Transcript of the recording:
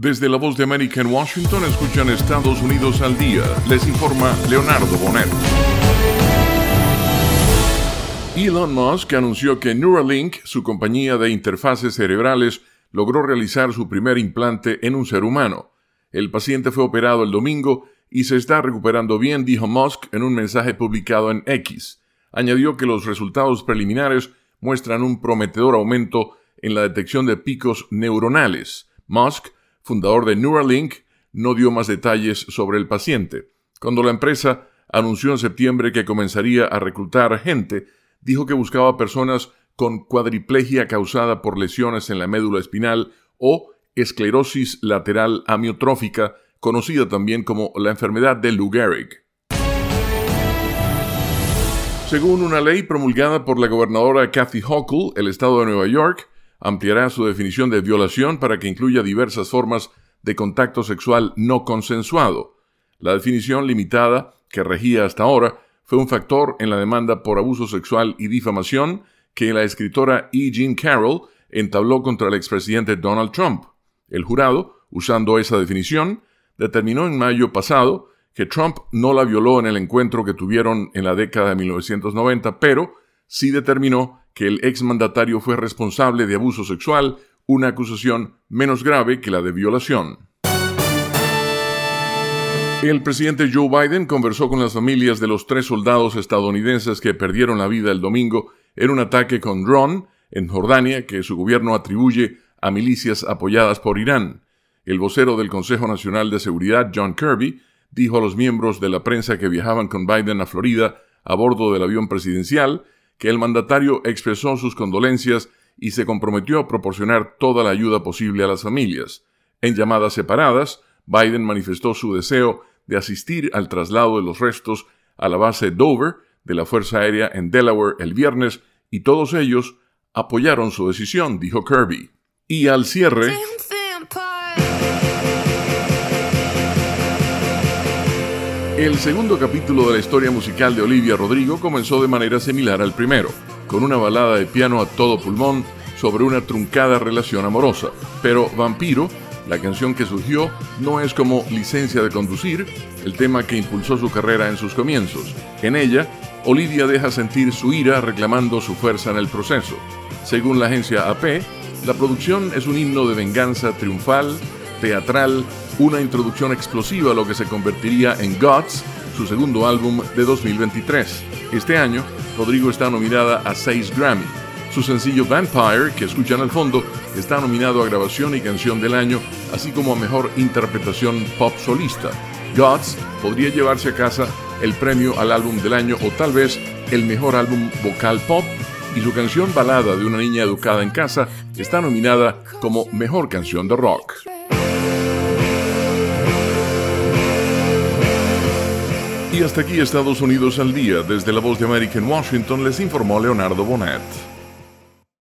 Desde la voz de América Washington escuchan Estados Unidos al día. Les informa Leonardo Bonet. Elon Musk anunció que Neuralink, su compañía de interfaces cerebrales, logró realizar su primer implante en un ser humano. El paciente fue operado el domingo y se está recuperando bien, dijo Musk en un mensaje publicado en X. Añadió que los resultados preliminares muestran un prometedor aumento en la detección de picos neuronales. Musk fundador de Neuralink, no dio más detalles sobre el paciente. Cuando la empresa anunció en septiembre que comenzaría a reclutar gente, dijo que buscaba personas con cuadriplegia causada por lesiones en la médula espinal o esclerosis lateral amiotrófica, conocida también como la enfermedad de Lou Gehrig. Según una ley promulgada por la gobernadora Kathy Hochul, el estado de Nueva York ampliará su definición de violación para que incluya diversas formas de contacto sexual no consensuado. La definición limitada que regía hasta ahora fue un factor en la demanda por abuso sexual y difamación que la escritora E. Jean Carroll entabló contra el expresidente Donald Trump. El jurado, usando esa definición, determinó en mayo pasado que Trump no la violó en el encuentro que tuvieron en la década de 1990, pero sí determinó que el exmandatario fue responsable de abuso sexual, una acusación menos grave que la de violación. El presidente Joe Biden conversó con las familias de los tres soldados estadounidenses que perdieron la vida el domingo en un ataque con dron en Jordania que su gobierno atribuye a milicias apoyadas por Irán. El vocero del Consejo Nacional de Seguridad, John Kirby, dijo a los miembros de la prensa que viajaban con Biden a Florida a bordo del avión presidencial que el mandatario expresó sus condolencias y se comprometió a proporcionar toda la ayuda posible a las familias. En llamadas separadas, Biden manifestó su deseo de asistir al traslado de los restos a la base Dover de la Fuerza Aérea en Delaware el viernes y todos ellos apoyaron su decisión, dijo Kirby. Y al cierre... El segundo capítulo de la historia musical de Olivia Rodrigo comenzó de manera similar al primero, con una balada de piano a todo pulmón sobre una truncada relación amorosa. Pero Vampiro, la canción que surgió, no es como Licencia de Conducir, el tema que impulsó su carrera en sus comienzos. En ella, Olivia deja sentir su ira reclamando su fuerza en el proceso. Según la agencia AP, la producción es un himno de venganza triunfal, teatral, una introducción explosiva a lo que se convertiría en Gods, su segundo álbum de 2023. Este año, Rodrigo está nominada a 6 Grammy. Su sencillo Vampire, que escuchan al fondo, está nominado a Grabación y Canción del Año, así como a Mejor Interpretación Pop Solista. Gods podría llevarse a casa el premio al álbum del año o tal vez el mejor álbum vocal pop y su canción balada de una niña educada en casa está nominada como Mejor Canción de Rock. Y hasta aquí Estados Unidos al día. Desde la voz de América en Washington les informó Leonardo Bonet.